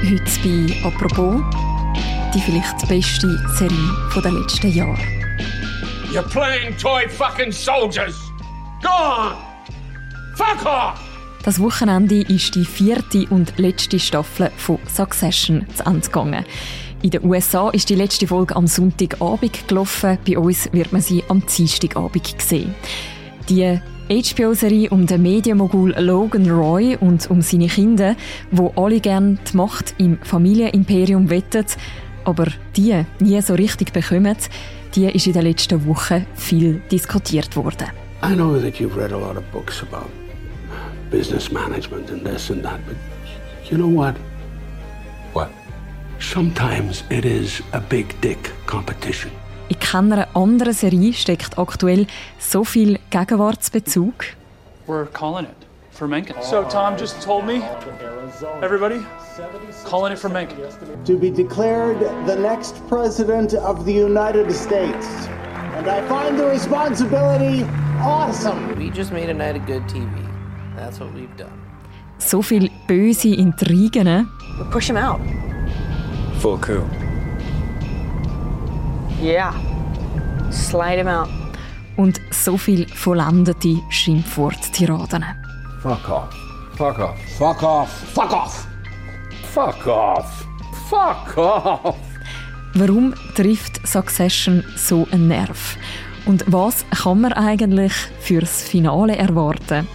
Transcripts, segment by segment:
Heute bei «Apropos» die vielleicht beste Serie der letzten Jahre. You're playing toy fucking soldiers! Go on! Fuck off! Das Wochenende ist die vierte und letzte Staffel von Succession zu Ende gegangen. In den USA ist die letzte Folge am Sonntagabend gelaufen. Bei uns wird man sie am Dienstagabend sehen. Die HBO-Serie um den Medienmogul Logan Roy und um seine Kinder, wo alle gerne die Macht im Familienimperium wettet, aber die nie so richtig bekommen, die ist in den letzten Wochen viel diskutiert worden. I know that you've read a lot of books about business management and this and that, but you know what? What? Sometimes it is a big dick competition. In keiner anderen Serie steckt aktuell so viel Gegenwartsbezug. We're calling it for Mencken. So Tom just told me, everybody, calling it for Mencken. to be declared the next president of the United States. And I find the responsibility awesome. We just made a night of good TV. That's what we've done. So viel böse Intrigen Push him out. Full coup. Yeah. Slide him out. und so viel vollendete Schimpfwort-Tiraden. Fuck off. Fuck off. Fuck off. Fuck off. Fuck off. Fuck off. Warum trifft Succession so einen Nerv? Und was kann man eigentlich fürs Finale erwarten?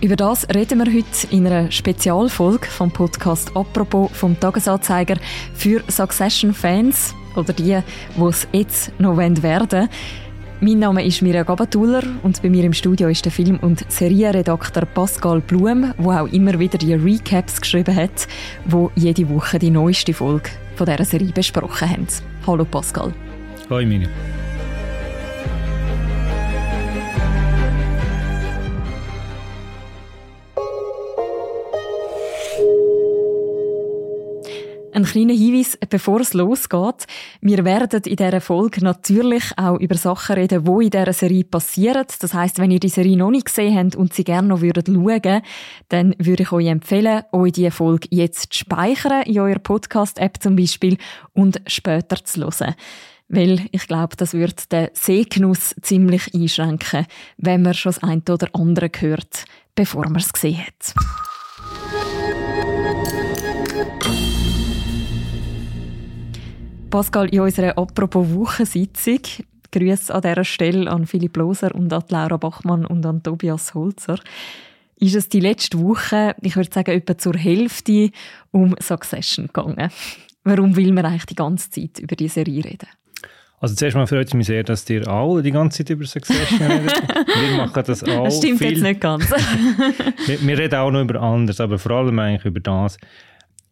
Über das reden wir heute in einer Spezialfolge vom Podcast «Apropos» vom Tagesanzeiger für Succession-Fans oder die, die es jetzt noch werden wollen. Mein Name ist Mirja Gabatuller und bei mir im Studio ist der Film- und Serienredakteur Pascal Blum, der auch immer wieder die Recaps geschrieben hat, wo jede Woche die neueste Folge von dieser Serie besprochen haben. Hallo Pascal. Hoi Mini. Ein kleiner Hinweis, bevor es losgeht. Wir werden in dieser Folge natürlich auch über Sachen reden, die in dieser Serie passieren. Das heißt, wenn ihr die Serie noch nicht gesehen habt und sie gerne noch würdet schauen, dann würde ich euch empfehlen, euch diese Folge jetzt zu speichern, in eurer Podcast-App zum Beispiel, und später zu hören. Weil ich glaube, das wird den Sehgenuss ziemlich einschränken, wenn man schon das eine oder andere hört, bevor man es gesehen hat. Pascal, in unserer «Apropos Wochensitzung» Grüße an dieser Stelle an Philipp Loser und an Laura Bachmann und an Tobias Holzer. Ist es die letzte Woche, ich würde sagen, etwa zur Hälfte um Succession gegangen. Warum will man eigentlich die ganze Zeit über diese Serie reden? Also zuerst mal freut es mich sehr, dass ihr alle die ganze Zeit über Succession redet. Wir machen das auch Das stimmt viel. jetzt nicht ganz. Wir, wir reden auch noch über anderes, aber vor allem eigentlich über das.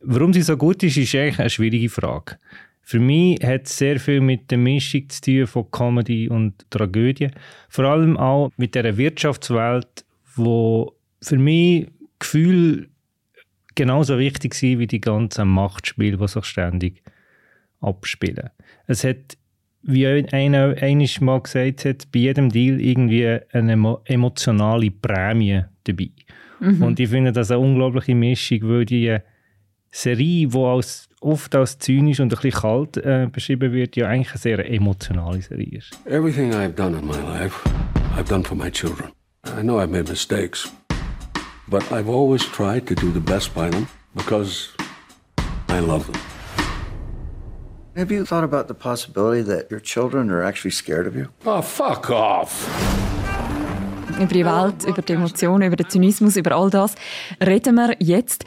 Warum sie so gut ist, ist eigentlich eine schwierige Frage. Für mich hat es sehr viel mit der Mischung zu tun von Comedy und Tragödie. Vor allem auch mit der Wirtschaftswelt, wo für mich Gefühl genauso wichtig sind wie die ganzen Machtspiele, die sich ständig abspielen. Es hat, wie einer einiges mal gesagt hat, bei jedem Deal irgendwie eine emo emotionale Prämie dabei. Und ich finde das eine unglaubliche Mischung, weil die Serie, die als, oft als zynisch und ein bisschen kalt äh, beschrieben wird, ja eigentlich eine sehr emotionale Serie ist. Everything I've done in my life, I've done for my children. I know I've made mistakes, but I've always tried to do the best by them because I love them. Have you thought about the possibility that your children are actually scared of you? Oh, fuck off. Über die Welt, über die Emotionen, über den Zynismus, über all das reden wir jetzt.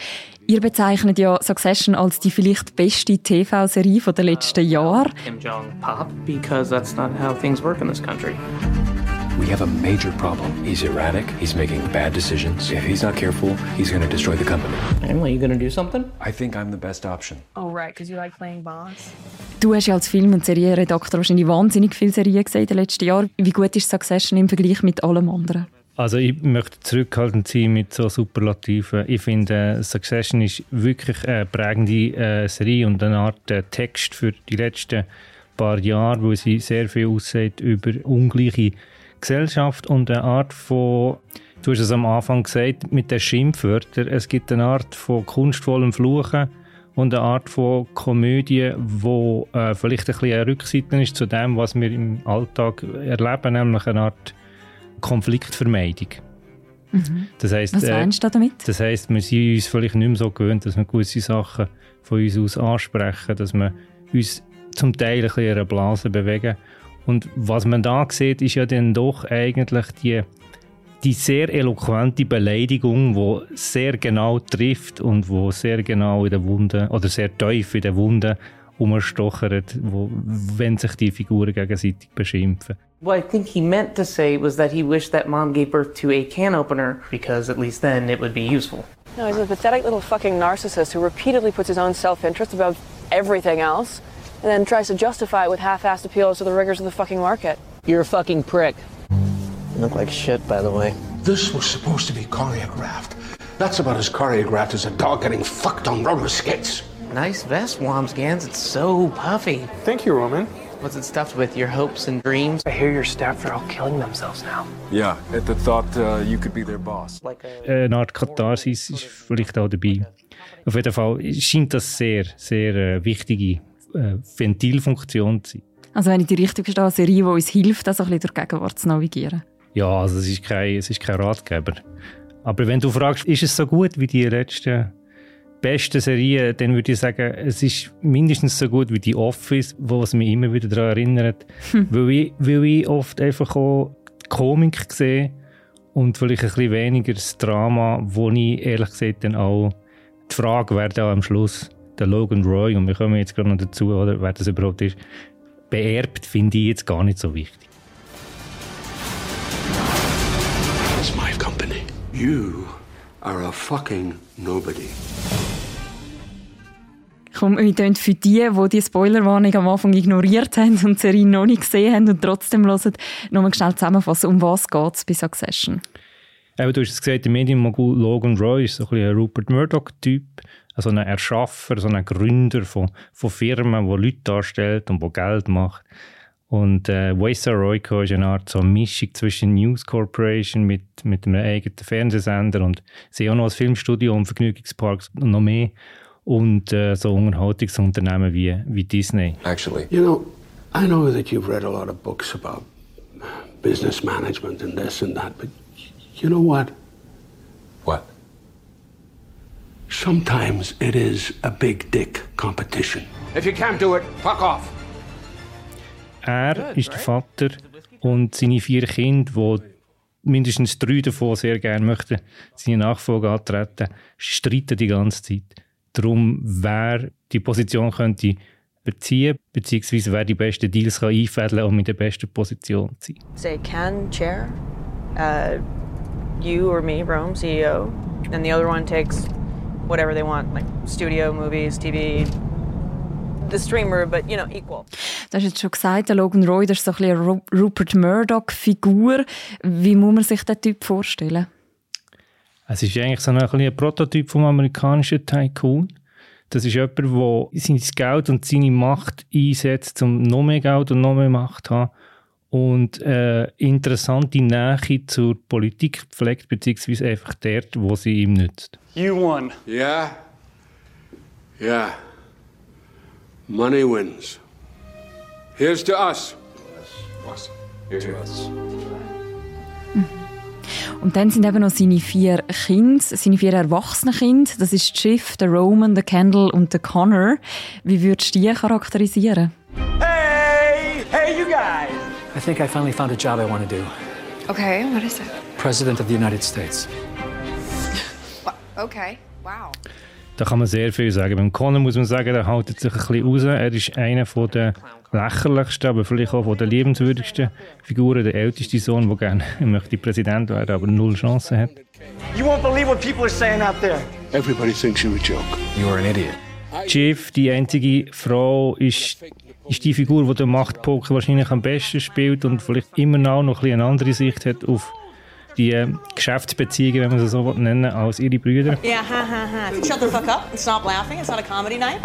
Ihr bezeichnet ja Succession als die vielleicht beste TV-Serie der letzten Jahre. Kim Jong pop because that's not how things work in this country. We have a major problem. He's erratic. He's making bad decisions. If he's not careful, he's going to destroy the company. Emily, you gonna do something? I think I'm the best option. Oh, right, because you like playing boss. Du hast ja als Film- und Serienredakteur wahrscheinlich wahnsinnig viele Serien gesehen in den letzten Jahren. Wie gut ist Succession im Vergleich mit allem anderen? Also ich möchte zurückhaltend sein mit so Superlativen. Ich finde, äh, Succession ist wirklich eine prägende äh, Serie und eine Art äh, Text für die letzten paar Jahre, wo sie sehr viel aussagt über ungleiche Gesellschaft und eine Art von, du hast es am Anfang gesagt, mit den Schimpfwörtern, es gibt eine Art von kunstvollem Fluchen und eine Art von Komödie, wo äh, vielleicht ein bisschen eine Rückseite ist zu dem, was wir im Alltag erleben, nämlich eine Art Konfliktvermeidung. Mhm. Das heisst, Was meinst du damit? Das heisst, wir sind uns vielleicht nicht mehr so gewöhnt, dass wir gewisse Sachen von uns aus ansprechen, dass wir uns zum Teil ein bisschen in einer Blase bewegen. Und was man da sieht, ist ja dann doch eigentlich die, die sehr eloquente Beleidigung, die sehr genau trifft und wo sehr genau in der Wunde oder sehr tief in der Wunde umstochert, wo, wenn sich die Figuren gegenseitig beschimpfen. What I think he meant to say was that he wished that mom gave birth to a can opener because at least then it would be useful. No, he's a pathetic little fucking narcissist who repeatedly puts his own self-interest above everything else and then tries to justify it with half-assed appeals to the rigors of the fucking market. You're a fucking prick. You look like shit, by the way. This was supposed to be choreographed. That's about as choreographed as a dog getting fucked on roller skates. Nice vest, Wamsgans. It's so puffy. Thank you, Roman. What's it stuffed with? Your hopes and dreams? I hear your staff are all killing themselves now. Yeah, at the thought uh, you could be their boss. Like a Eine Art Katharsis ist vielleicht auch dabei. Auf jeden Fall scheint das sehr, sehr äh, wichtige äh, Ventilfunktion zu sein. Also wenn ich die richtig verstehe, eine Serie, die uns hilft, das ein bisschen durch die Gegenwart zu navigieren. Ja, also es ist, kein, es ist kein Ratgeber. Aber wenn du fragst, ist es so gut wie die letzten besten Serien, dann würde ich sagen, es ist mindestens so gut wie die Office, wo es mich immer wieder daran erinnert. Weil, ich, weil ich oft einfach auch die Komik sehe und vielleicht ein bisschen weniger das Drama, wo ich ehrlich gesagt dann auch die Frage, wer da am Schluss der Logan Roy, und wir kommen jetzt gerade noch dazu, oder, wer das überhaupt ist, beerbt, finde ich jetzt gar nicht so wichtig. It's my company. You are a fucking nobody. Komm, wir tun für die, die die Spoilerwarnung am Anfang ignoriert haben und die Serie noch nicht gesehen haben und trotzdem hören, nochmal schnell zusammenfassen, um was geht es bei Succession? Eben, du hast es gesagt, der Medienmogul Logan Roy ist so ein, bisschen ein Rupert Murdoch-Typ, also ein Erschaffer, so ein Gründer von, von Firmen, die Leute darstellt und die Geld macht. Und äh, Waystar Royco ist eine Art so eine Mischung zwischen News Corporation mit, mit einem eigenen Fernsehsender und sie auch noch ein Filmstudio und Vergnügungsparks und noch mehr. Und äh, so Unterhaltungsunternehmen wie, wie Disney. Actually, You know, I know that you've read a lot of books about business management and this and that, but you know what? what? Sometimes it is a big dick competition. If you can't do it, fuck off. Er ist der Vater und seine vier Kinder, die mindestens drei davon sehr gerne möchten, seine Nachfolge antreten, streiten die ganze Zeit darum, wer die Position könnte beziehen, beziehungsweise wer die besten Deals kann einfädeln um in der besten Position zu sein. Say can chair, uh, you or me, Rome, CEO, and the other one takes whatever they want, like studio, movies, TV, the streamer, but you know, equal. Du hast jetzt schon gesagt, der Logan Roy das ist so ein bisschen eine Ru- Rupert Murdoch-Figur. Wie muss man sich den Typ vorstellen? Es ist eigentlich so ein, bisschen ein Prototyp vom amerikanischen Tycoon. Das ist jemand, der sein Geld und seine Macht einsetzt, um noch mehr Geld und noch mehr Macht zu haben. Und äh, interessante Nähe zur Politik pflegt, beziehungsweise einfach dort, wo sie ihm nützt. You won. Yeah? Yeah. Money wins. Here's to us. Us. Here to us. Und dann sind eben noch seine vier Kinder, seine vier erwachsenen Kinder. Das ist das Schiff, der Roman, der Kendall und der Connor. Wie würdest du die charakterisieren? Hey! I think I finally found a job I want to do. Okay, what is it? President of the United States. Okay, wow. Da kann man sehr viel sagen. Beim Connor muss man sagen, der haltet sich ein bisschen raus. Er ist einer von der lächerlichsten, aber vielleicht auch von der liebenswürdigsten Figuren. Der älteste Sohn, der gerne möchte Präsident werden, aber null Chancen hat. You won't believe what people are saying out there. Everybody thinks you're a joke. You are an idiot. Chief, die einzige Frau, ist, ist die Figur, die den Machtpoker wahrscheinlich am besten spielt und vielleicht immer noch, noch ein bisschen eine andere Sicht hat auf die äh, Geschäftsbeziehungen, wenn man sie so nennen will, als ihre Brüder. Yeah, ha ha ha. Shut the fuck up and stop laughing. It's not a comedy night.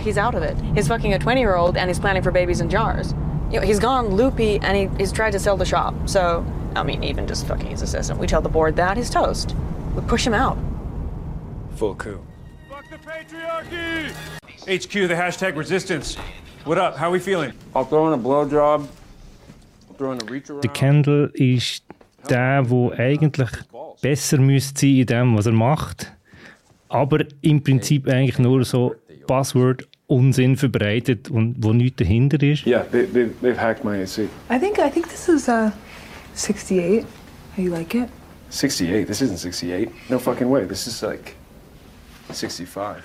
He's out of it. He's fucking a 20 year old and he's planning for babies in jars. You know, he's gone loopy and he, he's tried to sell the shop. So, I mean, even just fucking his assistant. We tell the board that he's toast. We push him out. Full coup. Patriarchy! HQ, the hashtag resistance. What up? How we feeling? I'll throw in a blowjob. I'll throw in a reach around. Der Kendall ist der, der eigentlich besser müsste sein in dem, was er macht, aber im Prinzip eigentlich nur so Buzzword Unsinn verbreitet und wo nichts dahinter ist. Yeah, they, they, they've hacked my AC. I think I think this is uh 68. How you like it? 68? This isn't 68. No fucking way. This is like 65.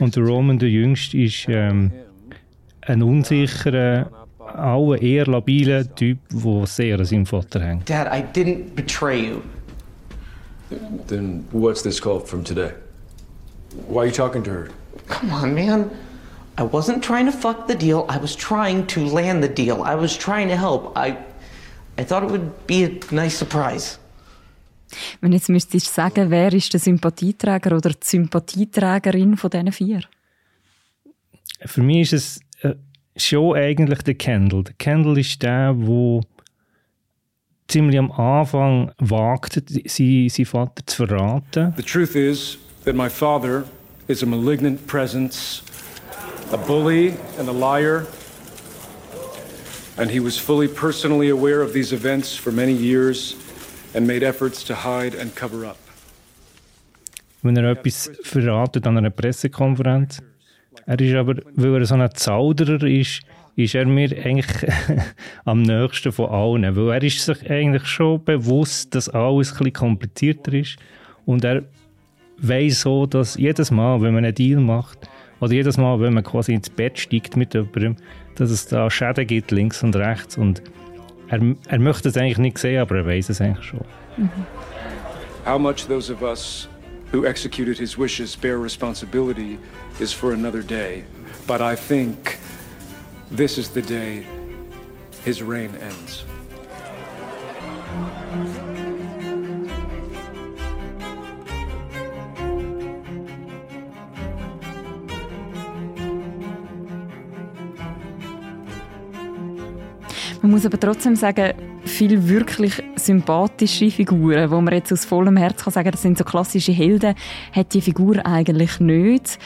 Und der Roman, der Jüngste, ist ähm, ein unsicherer, auch ein eher labiler Typ, der sehr an seinem Vater hängt. Dad, I didn't betray you. Then what's this call from today? Why are you talking to her? Come on, man. I wasn't trying to fuck the deal. I was trying to land the deal. I was trying to help. I I thought it would be a nice surprise. Wenn jetzt müsstest du sagen, wer ist der Sympathieträger oder die Sympathieträgerin von diesen vier? Für mich ist es schon eigentlich der Kendall. Der Kendall ist der, der ziemlich am Anfang wagt, seinen seinen Vater zu verraten. The truth is that my father is a malignant presence, a bully and a liar. And he was fully personally aware of these events for many years and made efforts to hide and cover up. wenn er etwas verratet an einer Pressekonferenz. Er ist aber, weil er so ein Zauderer ist, ist er mir eigentlich am nächsten von allen. Weil er ist sich eigentlich schon bewusst, dass alles ein bisschen komplizierter ist. Und er weiß so, dass jedes Mal, wenn man einen Deal macht, oder jedes Mal, wenn man quasi ins Bett steigt mit jemandem, dass es da Schäden gibt, links und rechts. Und er, er möchte es eigentlich nicht sehen, aber er weiß es eigentlich schon. How much those of us who executed his wishes bear responsibility is for another day. But I think this is the day his reign ends. Man muss aber trotzdem sagen, viele wirklich sympathische Figuren, wo man jetzt aus vollem Herz kann sagen, das sind so klassische Helden, hat die Figur eigentlich nicht.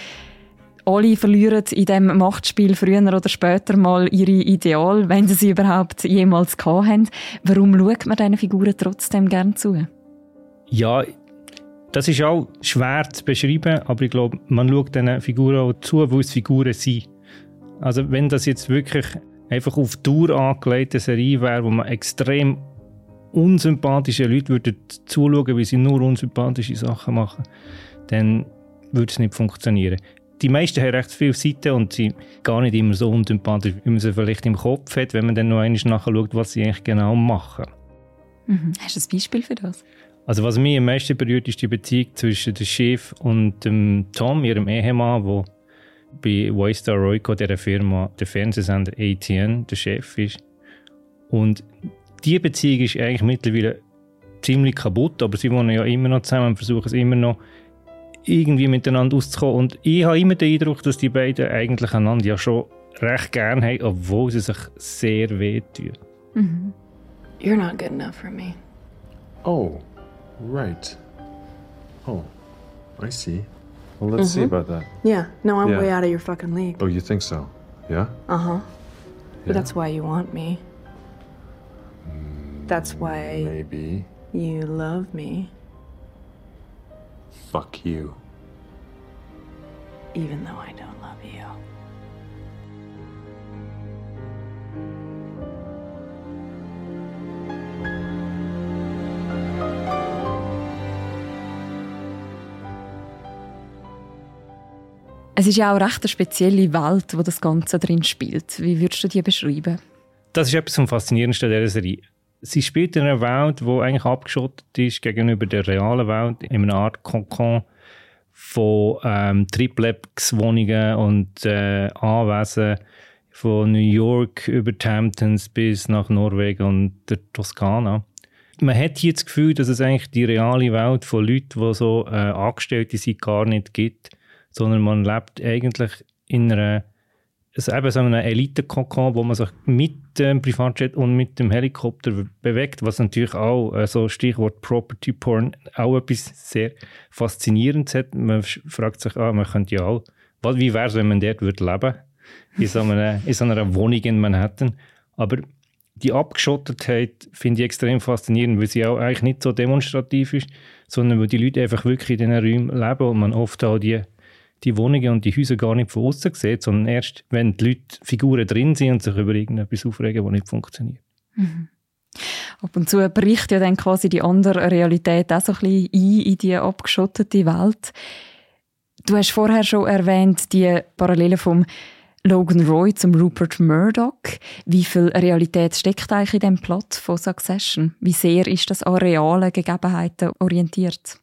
Alle verlieren in dem Machtspiel früher oder später mal ihre Ideal, wenn sie sie überhaupt jemals gehabt haben. Warum schaut man diesen Figuren trotzdem gern zu? Ja, das ist auch schwer zu beschreiben, aber ich glaube, man schaut diesen Figuren auch zu, weil es Figuren sind. Also wenn das jetzt wirklich einfach auf Tour angelegte Serie wäre, wo man extrem unsympathische Leute würden zuschauen, wie sie nur unsympathische Sachen machen, dann würde es nicht funktionieren. Die meisten haben recht viele Seiten und sind gar nicht immer so unsympathisch, wie man sie vielleicht im Kopf hat, wenn man dann noch einmal nachschaut, was sie eigentlich genau machen. Mhm. Hast du ein Beispiel für das? Also was mich am meisten berührt, ist die Beziehung zwischen dem Chef und dem Tom, ihrem Ehemann, der bei Waystar Royco, dieser Firma, der Fernsehsender ATN, der Chef ist. Und diese Beziehung ist eigentlich mittlerweile ziemlich kaputt, aber sie wohnen ja immer noch zusammen und versuchen es immer noch irgendwie miteinander auszukommen. Und ich habe immer den Eindruck, dass die beiden eigentlich einander ja schon recht gern haben, obwohl sie sich sehr wehtun. Mhm. You're not good enough for me. Oh, right. Oh, I see. Well, let's see Mhm. about that. Yeah. No, I'm Yeah. way out of your fucking league. Oh, you think so? Yeah? Uh huh. Yeah. But that's why you want me. That's why Maybe. you love me, Fuck you. even though I don't love you. Es ist ja auch recht eine spezielle Welt, wo das Ganze drin spielt. Wie würdest du die beschreiben? Das ist etwas vom Faszinierendsten dieser Serie. Sie spielt in einer Welt, die eigentlich abgeschottet ist gegenüber der realen Welt, in einer Art Kokon von ähm, Triplex-Wohnungen und äh, Anwesen von New York über die Hamptons bis nach Norwegen und der Toskana. Man hat hier das Gefühl, dass es eigentlich die reale Welt von Leuten, die so äh, Angestellte sind, gar nicht gibt, sondern man lebt eigentlich in einer es eben so einen Elite-Kokon, wo man sich mit dem Privatjet und mit dem Helikopter bewegt, was natürlich auch, äh, so Stichwort Property Porn, auch etwas sehr Faszinierendes hat. Man fragt sich, ah, man könnte ja auch, wie wäre es, wenn man dort würde leben in so, in so einer Wohnung in Manhattan. Aber die Abgeschottetheit finde ich extrem faszinierend, weil sie auch eigentlich nicht so demonstrativ ist, sondern weil die Leute einfach wirklich in diesen Räumen leben und man oft auch die, die Wohnungen und die Häuser gar nicht von außen sieht, sondern erst, wenn die Leute, Figuren drin sind und sich über irgendetwas aufregen, das nicht funktioniert. Mhm. Ab und zu bricht ja dann quasi die andere Realität auch so ein bisschen ein in die abgeschottete Welt. Du hast vorher schon erwähnt, die Parallele vom Logan Roy zum Rupert Murdoch. Wie viel Realität steckt eigentlich in dem Plot von Succession? Wie sehr ist das an realen Gegebenheiten orientiert?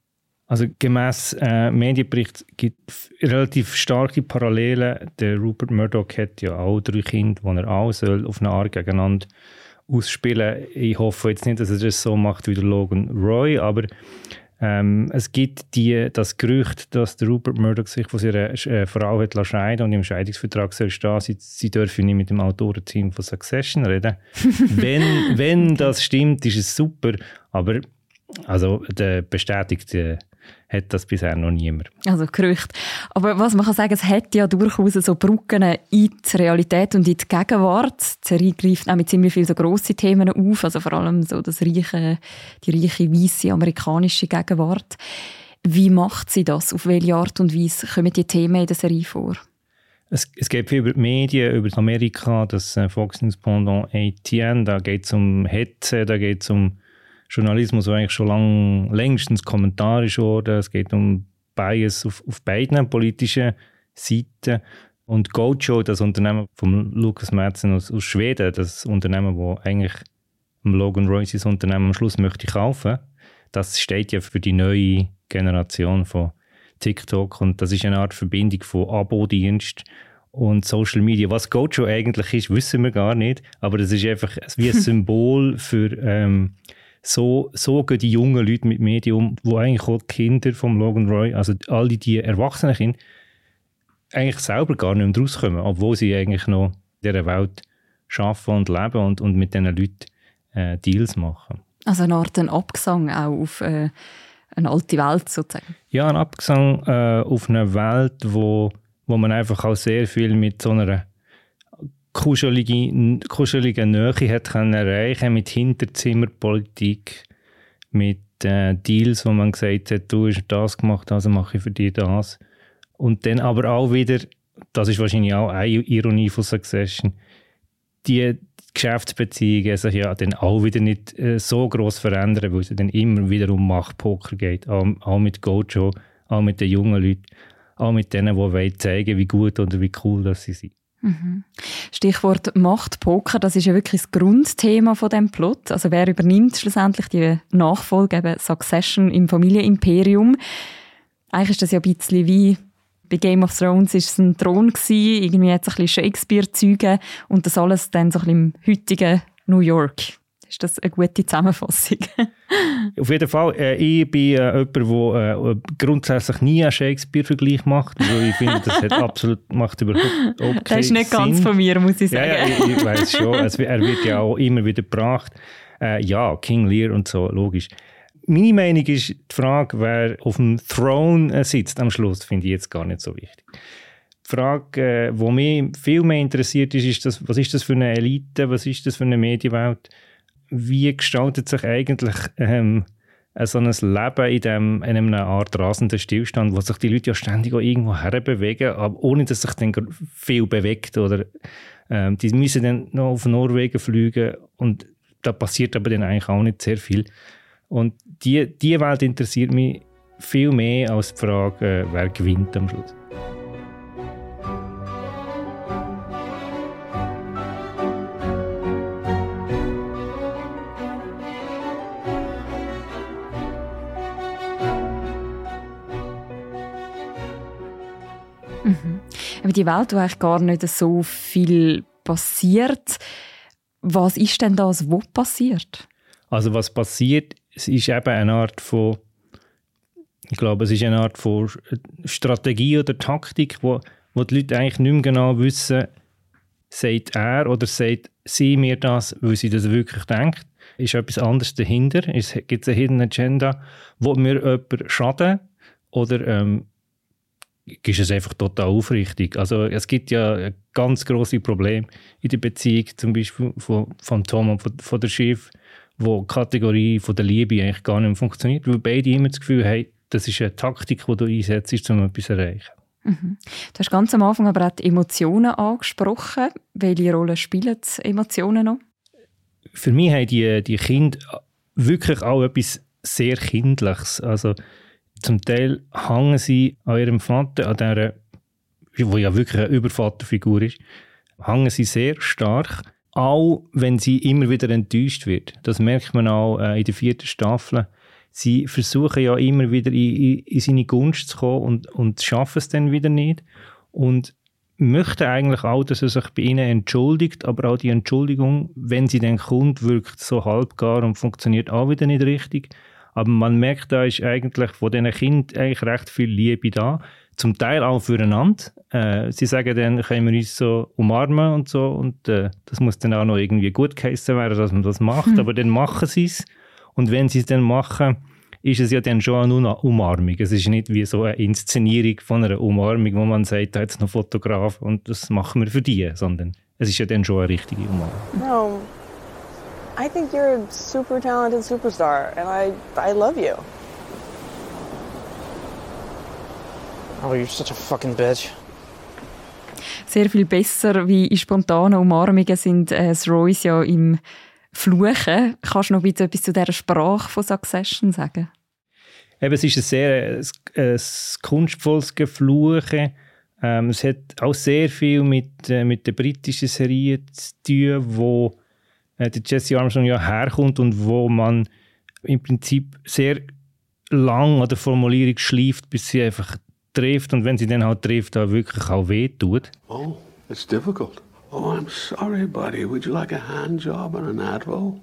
Also gemäß äh, Medienbericht gibt es relativ starke Parallelen. Der Rupert Murdoch hat ja auch drei Kinder, die er auch soll auf eine Art gegeneinander ausspielen. Ich hoffe jetzt nicht, dass er das so macht wie der Logan Roy, aber ähm, es gibt die, das Gerücht, dass der Rupert Murdoch sich von seiner äh, Frau hat scheiden und im Scheidungsvertrag soll stehen, sie, sie dürfen nicht mit dem Autorenteam von Succession reden. wenn, wenn das stimmt, ist es super, aber also der bestätigte hat das bisher noch niemand. Also Gerücht. Aber was man kann sagen, es hat ja durchaus so Brücken in die Realität und in die Gegenwart. Die Serie greift auch mit ziemlich vielen so grossen Themen auf, also vor allem so das reiche, die reiche, weisse amerikanische Gegenwart. Wie macht sie das? Auf welche Art und Weise kommen die Themen in der Serie vor? Es, es geht viel über die Medien, über Amerika, das äh, Fox News Pendant ATN, da geht es um Hetze, da geht es um Journalismus, der eigentlich schon lang, längstens kommentarisch wurde. Es geht um Bias auf, auf beiden politischen Seiten. Und Gojo, das Unternehmen von Lukas Madsen aus, aus Schweden, das Unternehmen, das eigentlich Logan Royces Unternehmen am Schluss möchte kaufen, das steht ja für die neue Generation von TikTok und das ist eine Art Verbindung von Abo-Dienst und Social Media. Was Gojo eigentlich ist, wissen wir gar nicht, aber das ist einfach wie ein Symbol für ähm, so, so gehen die jungen Leute mit Medien um, wo eigentlich auch die Kinder von Logan Roy, also all die, die erwachsenen Kinder, eigentlich selber gar nicht mehr rauskommen, obwohl sie eigentlich noch in dieser Welt arbeiten und leben und, und mit diesen Leuten äh, Deals machen. Also eine Art ein Abgesang auch auf äh, eine alte Welt sozusagen. Ja, ein Abgesang äh, auf eine Welt, wo, wo man einfach auch sehr viel mit so einer kuschelige, kuschelige Nähe hat erreichen mit Hinterzimmerpolitik, mit äh, Deals, wo man gesagt hat, du hast das gemacht, also mache ich für dich das. Und dann aber auch wieder, das ist wahrscheinlich auch eine Ironie von Succession, die Geschäftsbeziehungen sich ja dann auch wieder nicht äh, so groß verändern, weil es dann immer wieder um Machtpoker geht, auch, auch mit Gojo, auch mit den jungen Leuten, auch mit denen, die zeigen wollen, wie gut oder wie cool dass sie sind. Mhm. Stichwort Machtpoker, das ist ja wirklich das Grundthema von dem Plot. Also wer übernimmt schlussendlich die Nachfolge, eben Succession im Familienimperium? Eigentlich ist das ja ein bisschen wie bei Game of Thrones ist es ein Thron gewesen, irgendwie es ein bisschen Shakespeare-Züge und das alles dann so ein bisschen im heutigen New York. Ist das eine gute Zusammenfassung? Auf jeden Fall. Äh, ich bin äh, jemand, der äh, grundsätzlich nie einen Shakespeare-Vergleich macht, weil ich finde, das hat absolut, macht überhaupt keinen Das ist nicht Sinn. ganz von mir, muss ich sagen. Ja, ja ich, ich weiß schon. Also, er wird ja auch immer wieder gebracht. Äh, ja, King Lear und so, logisch. Meine Meinung ist, die Frage, wer auf dem Throne äh, sitzt am Schluss, finde ich jetzt gar nicht so wichtig. Die Frage, die äh, mich viel mehr interessiert, ist, ist das, was ist das für eine Elite, was ist das für eine Medienwelt? Wie gestaltet sich eigentlich ähm, so ein Leben in, dem, in einer Art rasenden Stillstand, wo sich die Leute ja ständig auch irgendwo herbewegen, aber ohne dass sich dann viel bewegt. Oder, ähm, die müssen dann noch auf Norwegen fliegen und da passiert aber dann eigentlich auch nicht sehr viel. Und die, die Welt interessiert mich viel mehr als die Frage, äh, wer gewinnt am Schluss. Aber die Welt, wo eigentlich gar nicht so viel passiert. Was ist denn das, was passiert? Also was passiert, es ist eben eine Art von, ich glaube, es ist eine Art von Strategie oder Taktik, wo, wo die Leute eigentlich nicht mehr genau wissen, sagt er oder sagt sie mir das, weil sie das wirklich denkt? Ist etwas anderes dahinter? Gibt es eine Hidden Agenda? Wo mir jemand schaden? Oder ähm, ist es einfach total aufrichtig? Also es gibt ja ganz große Problem in der Beziehung, zum Beispiel von, von Tom und von, von der Schiff, wo die Kategorie von der Liebe eigentlich gar nicht mehr funktioniert, weil beide immer das Gefühl haben, das ist eine Taktik, die du einsetzt, um etwas zu erreichen. Mhm. Du hast ganz am Anfang aber auch die Emotionen angesprochen. Welche Rolle spielen die Emotionen noch? Für mich haben die, die Kinder wirklich auch etwas sehr Kindliches. Also zum Teil hängen sie an ihrem Vater, an der, wo ja wirklich eine Übervaterfigur ist, hängen sie sehr stark, auch wenn sie immer wieder enttäuscht wird. Das merkt man auch äh, in der vierten Staffel sie versuchen ja immer wieder in, in, in seine Gunst zu kommen und, und schaffen es dann wieder nicht. Und möchten eigentlich auch, dass er sich bei ihnen entschuldigt, aber auch die Entschuldigung, wenn sie dann kommt, wirkt so halbgar und funktioniert auch wieder nicht richtig. Aber man merkt, da ist eigentlich von diesen Kindern eigentlich recht viel Liebe da. Zum Teil auch füreinander. Äh, sie sagen dann, können wir uns so umarmen und so. Und äh, das muss dann auch noch irgendwie gut geheißen werden, dass man das macht. Hm. Aber dann machen sie es. Und wenn sie es dann machen, ist es ja dann schon nur eine Umarmung. Es ist nicht wie so eine Inszenierung von einer Umarmung, wo man sagt, da jetzt noch Fotograf und das machen wir für die, sondern es ist ja dann schon eine richtige Umarmung. No, I think you're a super talented superstar and I, I love you. Oh, you're such a fucking bitch. Sehr viel besser wie in spontanen Umarmungen sind äh, Royce ja im Fluchen. Kannst du noch bitte etwas zu dieser Sprache von Succession sagen? Eben, es ist ein sehr ein, ein kunstvolles Gefluchen. Ähm, es hat auch sehr viel mit, äh, mit der britischen Serie zu tun, wo äh, der Jesse Armstrong ja herkommt und wo man im Prinzip sehr lang an der Formulierung schleift, bis sie einfach trifft und wenn sie dann halt trifft, auch wirklich auch wehtut. Oh, it's difficult. Oh, I'm sorry, buddy. Would you like a hand job and an Advil?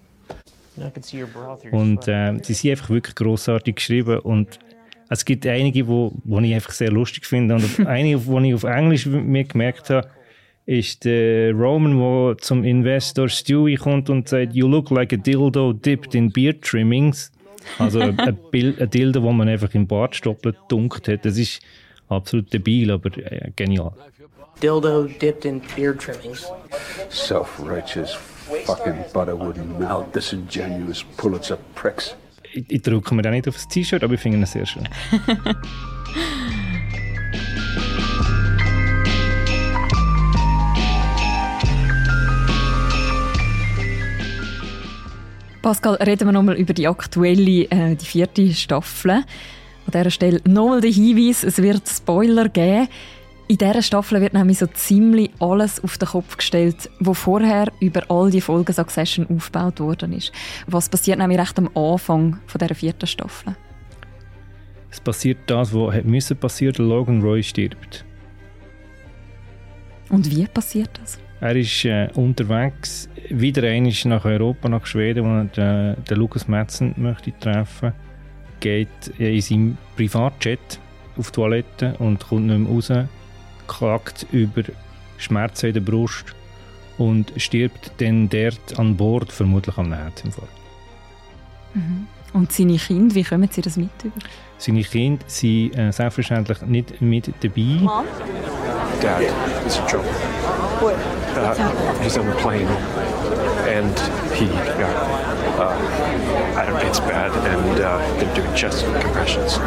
Und äh, sie sind einfach wirklich grossartig geschrieben und es gibt einige, wo, wo ich einfach sehr lustig finde und einige, wo ich auf Englisch mir gemerkt habe, ist der Roman, der zum Investor Stewie kommt und sagt, you look like a dildo dipped in beard trimmings. Also ein, Dildo, wo man einfach im Bartstoppel dunkt hat. Das ist absolut debil, aber äh, genial. Dildo dipped in beard trimmings. Self-righteous fucking butterwood mouth, disingenuous Pulitzer pricks. Ich, ich drücke mir da nicht aufs T-Shirt, aber ich finde es sehr schön. Pascal, reden wir nochmal über die aktuelle, äh, die vierte Staffel. An dieser Stelle nochmal der Hinweis, es wird Spoiler geben. In dieser Staffel wird nämlich so ziemlich alles auf den Kopf gestellt, was vorher über all die Folgen Succession aufgebaut worden ist. Was passiert nämlich recht am Anfang von dieser vierten Staffel? Es passiert das, was hätte müssen passieren. Logan Roy stirbt. Und wie passiert das? Er ist äh, unterwegs, wieder einmal nach Europa, nach Schweden, wo er den, den Lucas Madsen möchte treffen geht in seinem Privatjet auf die Toilette und kommt nicht mehr raus klagt über Schmerzen in der Brust und stirbt dann dort an Bord, vermutlich am Herzinfarkt. Mhm. Und seine Kinder, wie kommen sie das mit? Über? Seine Kinder sind äh, selbstverständlich nicht mit dabei. Mom? Dad, it's a joke. What? Uh, he's on the plane and he got, uh, I don't know, it's bad and uh, they're doing chest compressions.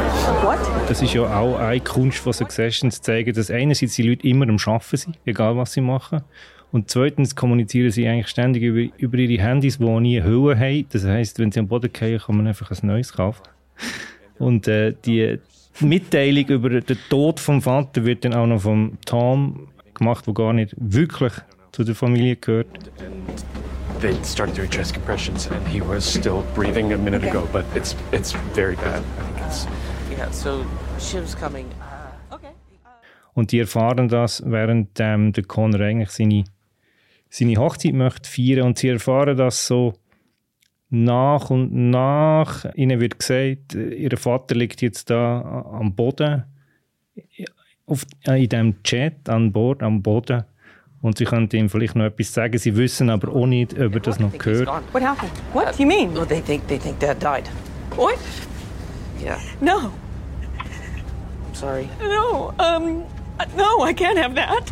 What? Das ist ja auch eine Kunst von Succession, zu zeigen, dass einerseits die Leute immer am Arbeiten sind, egal was sie machen. Und zweitens kommunizieren sie eigentlich ständig über, über ihre Handys, die nie Höhe haben. Das heisst, wenn sie am Boden fallen, kann man einfach ein neues kaufen. Und äh, die Mitteilung über den Tod vom Vater wird dann auch noch vom Tom gemacht, der gar nicht wirklich zu der Familie gehört. They started doing chest compressions and he was still breathing a minute ago, but it's it's very bad. I think it's Yeah, so Shiv's coming. Und die erfahren das, während ähm, der Connor eigentlich seine, seine Hochzeit möchte feiern. Und sie erfahren das so nach und nach. Ihnen wird gesagt, ihr Vater liegt jetzt da am Boden, auf, in dem Chat an Bord, am Boden. Und sie können ihm vielleicht noch etwas sagen. Sie wissen aber auch nicht, ob er das noch hört. What happened? What do you mean? Well, they think they think Dad died. What? Yeah. No, I'm sorry. no, um, no, I can't have that.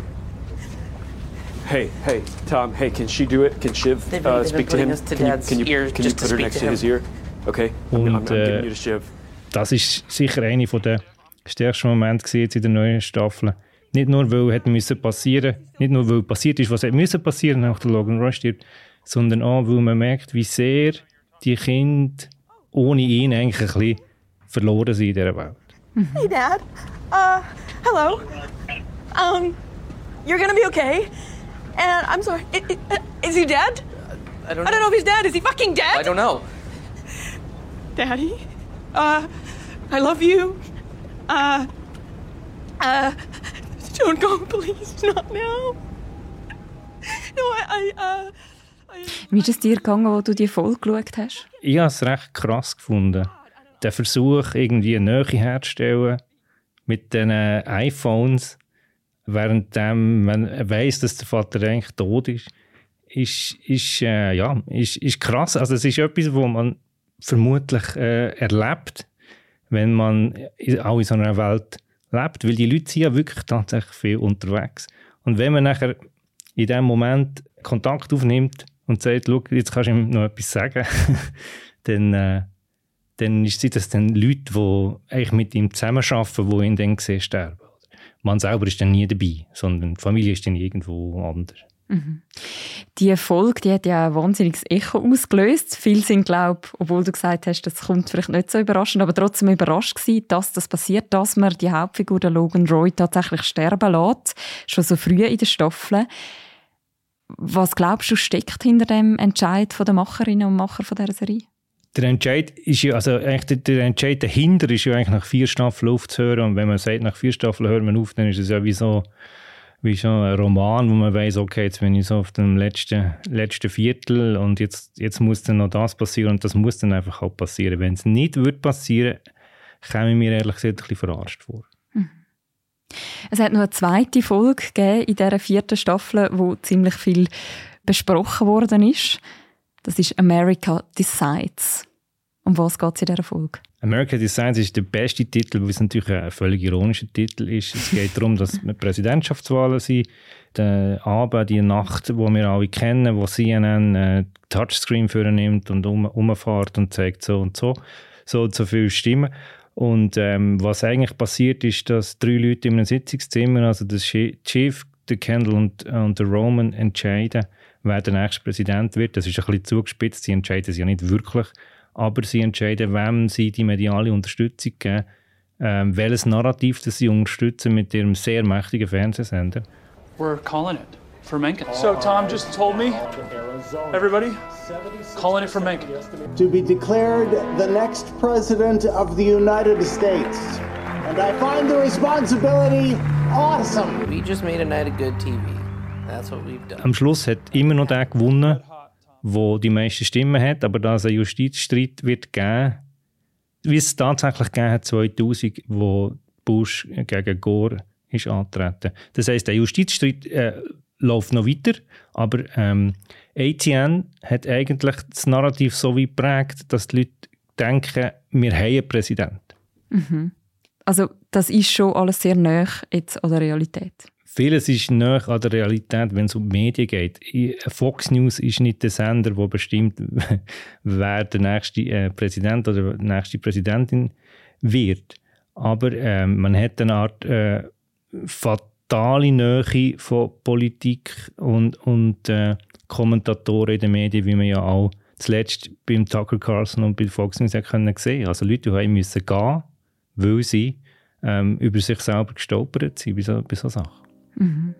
Hey, hey, Tom. Hey, can she do it? Can Shiv uh, speak to him? to can you, can you, can you put her next to to his ear? Okay. I'm, I'm, I'm Und giving äh, you to Shiv. das ist sicher einer der stärksten Momente in der neuen Staffel. Nicht nur, weil hätte müssen passieren, nicht nur, weil passiert ist, was hätte müssen passieren, nach der Logan stirbt, sondern auch, weil man merkt, wie sehr die Kinder ohne ihn eigentlich ein bisschen verloren sind in dieser Welt. Hey, Dad. Uh, hello. Um, you're gonna be okay. And I'm sorry. i- i- uh, Is he dead? I don't I don't know if he's dead. Is he fucking dead? I don't know. Daddy. Uh, I love you. Uh, uh, don't go, please. Not now. No, I, I, uh, Wie ist es dir gegangen, als du die Folge geschaut hast? Ich habe es recht krass gefunden. Der Versuch, irgendwie eine Nähe herzustellen mit den iPhones, während man weiß, dass der Vater eigentlich tot ist, ist, ist, äh, ja, ist, ist krass. Also es ist etwas, wo man vermutlich äh, erlebt, wenn man auch in so einer Welt lebt, weil die Leute sind ja wirklich tatsächlich viel unterwegs. Und wenn man nachher in dem Moment Kontakt aufnimmt und sagt, «Schau, jetzt kannst du ihm noch etwas sagen, dann, äh, dann ist sind das dann Leute, die eigentlich mit ihm zusammenarbeiten, die ihn dann sehen sterben. Man selber ist dann nie dabei, sondern die Familie ist dann irgendwo anders. Mhm. Die Folge die hat ja ein wahnsinniges Echo ausgelöst. Viele sind, glaube obwohl du gesagt hast, das kommt vielleicht nicht so überraschend, aber trotzdem überrascht gewesen, dass das passiert, dass man die Hauptfigur, der Logan Roy, tatsächlich sterben lässt. Schon so früh in der Staffel. Was glaubst du, steckt hinter dem Entscheid der Macherinnen und Macher von dieser Serie? Der Entscheid ist ja, also eigentlich der, der Entscheid dahinter ist ja eigentlich nach vier Staffeln aufzuhören. Und wenn man sagt, nach vier Staffeln hört man auf, dann ist es ja wie so, wie so ein Roman, wo man weiß, okay, jetzt bin ich so auf dem letzten, letzten Viertel und jetzt, jetzt muss dann noch das passieren und das muss dann einfach auch passieren. Wenn es nicht wird passieren, käme ich mir ehrlich gesagt ein bisschen verarscht vor. Es hat noch eine zweite Folge gegeben in dieser vierten Staffel, wo ziemlich viel besprochen worden ist. Das ist America Decides. Um was geht es in dieser Folge? America Designs ist der beste Titel, weil es natürlich ein völlig ironischer Titel ist. Es geht darum, dass Präsidentschaftswahlen sind. Der Abend, die Nacht, die wir alle kennen, wo CNN äh, Touchscreen nimmt und um, umfährt und zeigt so und so, so und so viele Stimmen. Und ähm, was eigentlich passiert ist, dass drei Leute in einem Sitzungszimmer, also der Chi- Chief, der Kendall und, und der Roman entscheiden, wer der nächste Präsident wird. Das ist ein bisschen zugespitzt, sie entscheiden es ja nicht wirklich, aber sie entscheiden, wem sie die mediale Unterstützung geben, ähm, welches Narrativ das sie unterstützen mit ihrem sehr mächtigen Fernsehsender. We're calling it for Mencken. So Tom just told me, everybody, calling it for Mencken. to be declared the next president of the United States. And I find the responsibility awesome. We just made a night of good TV. That's what we've done. Am Schluss hat immer noch der gewonnen, der die meisten Stimmen hat, aber da es einen Justizstreit wird geben, wie es tatsächlich gegeben hat 2000, wo Bush gegen Gore ist antreten. Das heißt, der Justizstreit äh, läuft noch weiter, aber ähm, ATN hat eigentlich das Narrativ so weit geprägt, dass die Leute denken, wir haben einen Präsidenten. Mhm. Also das ist schon alles sehr nah jetzt an der Realität. Vieles ist näher an der Realität, wenn es um die Medien geht. Fox News ist nicht der Sender, der bestimmt, wer der nächste äh, Präsident oder die nächste Präsidentin wird. Aber ähm, man hat eine Art äh, fatale Nähe von Politik und, und äh, Kommentatoren in den Medien, wie man ja auch zuletzt beim Tucker Carlson und bei Fox News können sehen. Also Leute, die müssen gehen, weil sie ähm, über sich selber gestolpert sind bei so, bei so Sachen. Mhm.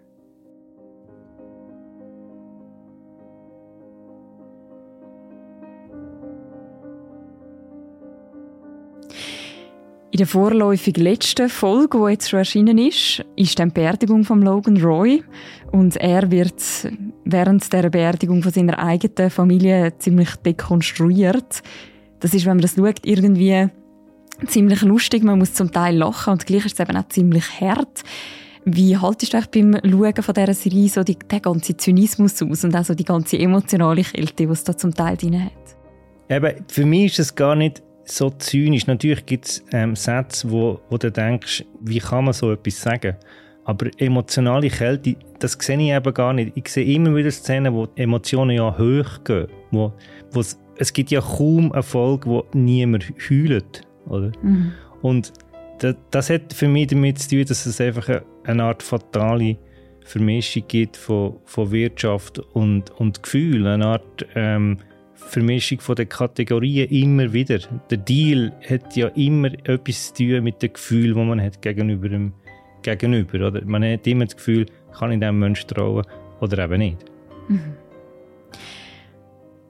In der vorläufig letzten Folge, die jetzt schon erschienen ist, ist die Beerdigung von Logan Roy. Und er wird während der Beerdigung von seiner eigenen Familie ziemlich dekonstruiert. Das ist, wenn man das schaut, irgendwie ziemlich lustig. Man muss zum Teil lachen und gleich ist es eben auch ziemlich hart. Wie haltest du beim Schauen von dieser Serie so die, den ganzen Zynismus aus und auch so die ganze emotionale Kälte, die es da zum Teil drin hat? Eben, für mich ist es gar nicht so zynisch. Natürlich gibt es ähm, Sätze, wo, wo du denkst, wie kann man so etwas sagen? Aber emotionale Kälte, das sehe ich eben gar nicht. Ich sehe immer wieder Szenen, wo die Emotionen ja hoch gehen. Wo, wo es, es gibt ja kaum eine Folge, wo niemand heult. Oder? Mhm. Und das, hat für mich damit zu tun, dass es einfach eine, Art fatale Vermischung gibt von, von Wirtschaft und, und Gefühl. Eine Art ähm, Vermischung von den Kategorien immer wieder. Der Deal hat ja immer etwas zu tun mit dem Gefühl, das man hat gegenüber dem Gegenüber. Oder? Man hat immer das Gefühl, kann ich diesem Menschen trauen oder eben nicht. Mhm.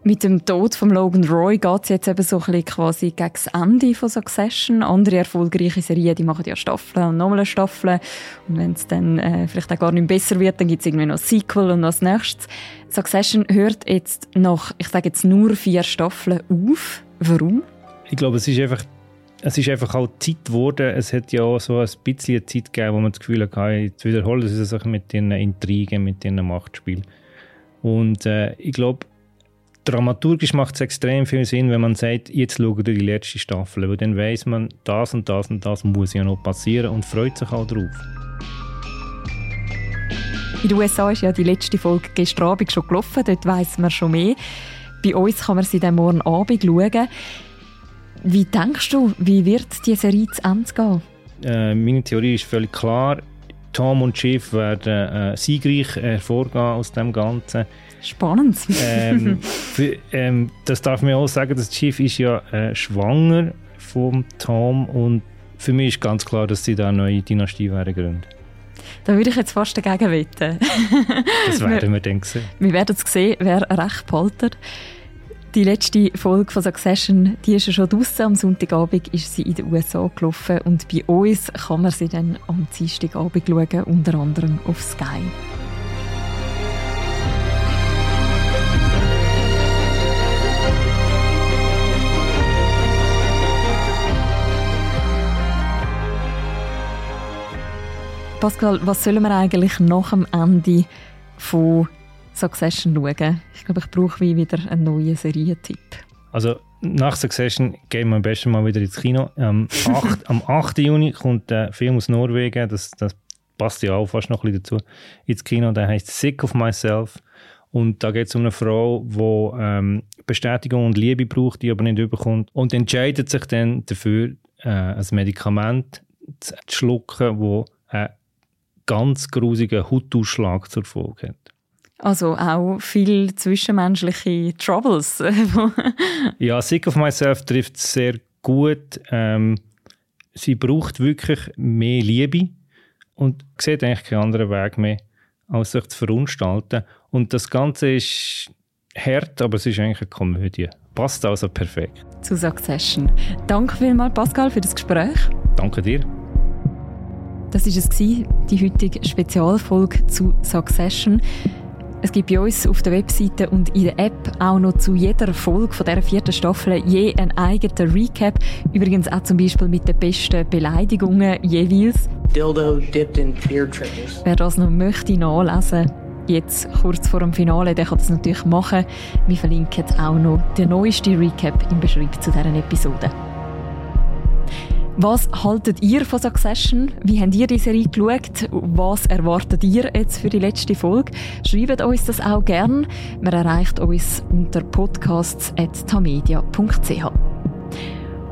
Mit dem Tod von Logan Roy geht es jetzt eben so ein bisschen quasi gegen das Ende von Succession. Andere erfolgreiche Serien, die machen ja Staffeln und nochmal Staffeln. Und wenn es dann äh, vielleicht auch gar nicht besser wird, dann gibt es irgendwie noch ein Sequel und noch das nächste. Succession hört jetzt nach, ich sage jetzt nur vier Staffeln auf. Warum? Ich glaube, es ist einfach es ist einfach auch Zeit geworden. Es hat ja auch so ein bisschen Zeit gegeben, wo man das Gefühl hatte, jetzt wiederholen sie sich mit den Intrigen, mit den Machtspielen. Und äh, ich glaube, dramaturgisch macht es extrem viel Sinn, wenn man sagt, jetzt schauen wir die letzte Staffel, weil dann weiß man, das und das und das muss ja noch passieren und freut sich auch drauf. In den USA ist ja die letzte Folge gestern Abend schon gelaufen, dort weiss man schon mehr. Bei uns kann man sie dann morgen Abend schauen. Wie denkst du, wie wird die Serie zu Ende gehen? Äh, meine Theorie ist völlig klar. Tom und Schiff werden äh, siegreich hervorgehen aus dem Ganzen. Spannend. ähm, für, ähm, das darf man auch sagen, das Schiff ist ja äh, schwanger vom Tom und für mich ist ganz klar, dass sie da eine neue Dynastie werden gründen. Da würde ich jetzt fast dagegen wetten. das werden wir dann sehen. Wir werden es sehen, wer recht behaltet. Die letzte Folge von Succession, die ist ja schon draussen. Am Sonntagabend ist sie in den USA gelaufen und bei uns kann man sie dann am Dienstagabend schauen, unter anderem auf Sky. Pascal, was sollen wir eigentlich nach dem Ende von Succession schauen? Ich glaube, ich brauche wieder einen neuen Serientipp. Also nach Succession gehen wir am besten mal wieder ins Kino. Am 8, am 8. Juni kommt ein Film aus Norwegen, das, das passt ja auch fast noch ein bisschen dazu, ins Kino. Der heißt Sick of Myself. Und da geht es um eine Frau, die ähm, Bestätigung und Liebe braucht, die aber nicht überkommt. Und entscheidet sich dann dafür, äh, ein Medikament zu schlucken, das einen ganz grusigen Hautausschlag zur Folge hat. Also auch viel zwischenmenschliche Troubles. ja, Sick of Myself trifft sehr gut. Ähm, sie braucht wirklich mehr Liebe und sieht eigentlich keinen anderen Weg mehr, als sich zu verunstalten. Und das Ganze ist hart, aber es ist eigentlich eine Komödie. Passt also perfekt. Zu Succession. Danke vielmals, Pascal, für das Gespräch. Danke dir. Das war es, die heutige Spezialfolge zu Succession. Es gibt bei uns auf der Webseite und in der App auch noch zu jeder Folge von dieser vierten Staffel je einen eigenen Recap. Übrigens auch zum Beispiel mit den besten Beleidigungen jeweils. Dildo dipped in beer triggers. Wer das noch möchte nachlesen, jetzt kurz vor dem Finale, der kann das natürlich machen. Wir verlinken auch noch den neuesten Recap im Beschreibung zu dieser Episode. Was haltet ihr von Succession? Wie habt ihr die Serie geschaut? Was erwartet ihr jetzt für die letzte Folge? Schreibt uns das auch gern. Man erreicht uns unter podcasts.tamedia.ch.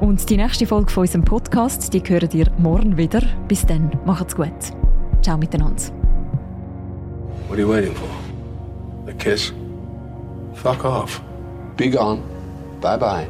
Und die nächste Folge von unserem Podcast, die hören ihr morgen wieder. Bis dann, macht's gut. Ciao miteinander. What are you waiting for? A kiss? Fuck off. Be gone. Bye bye.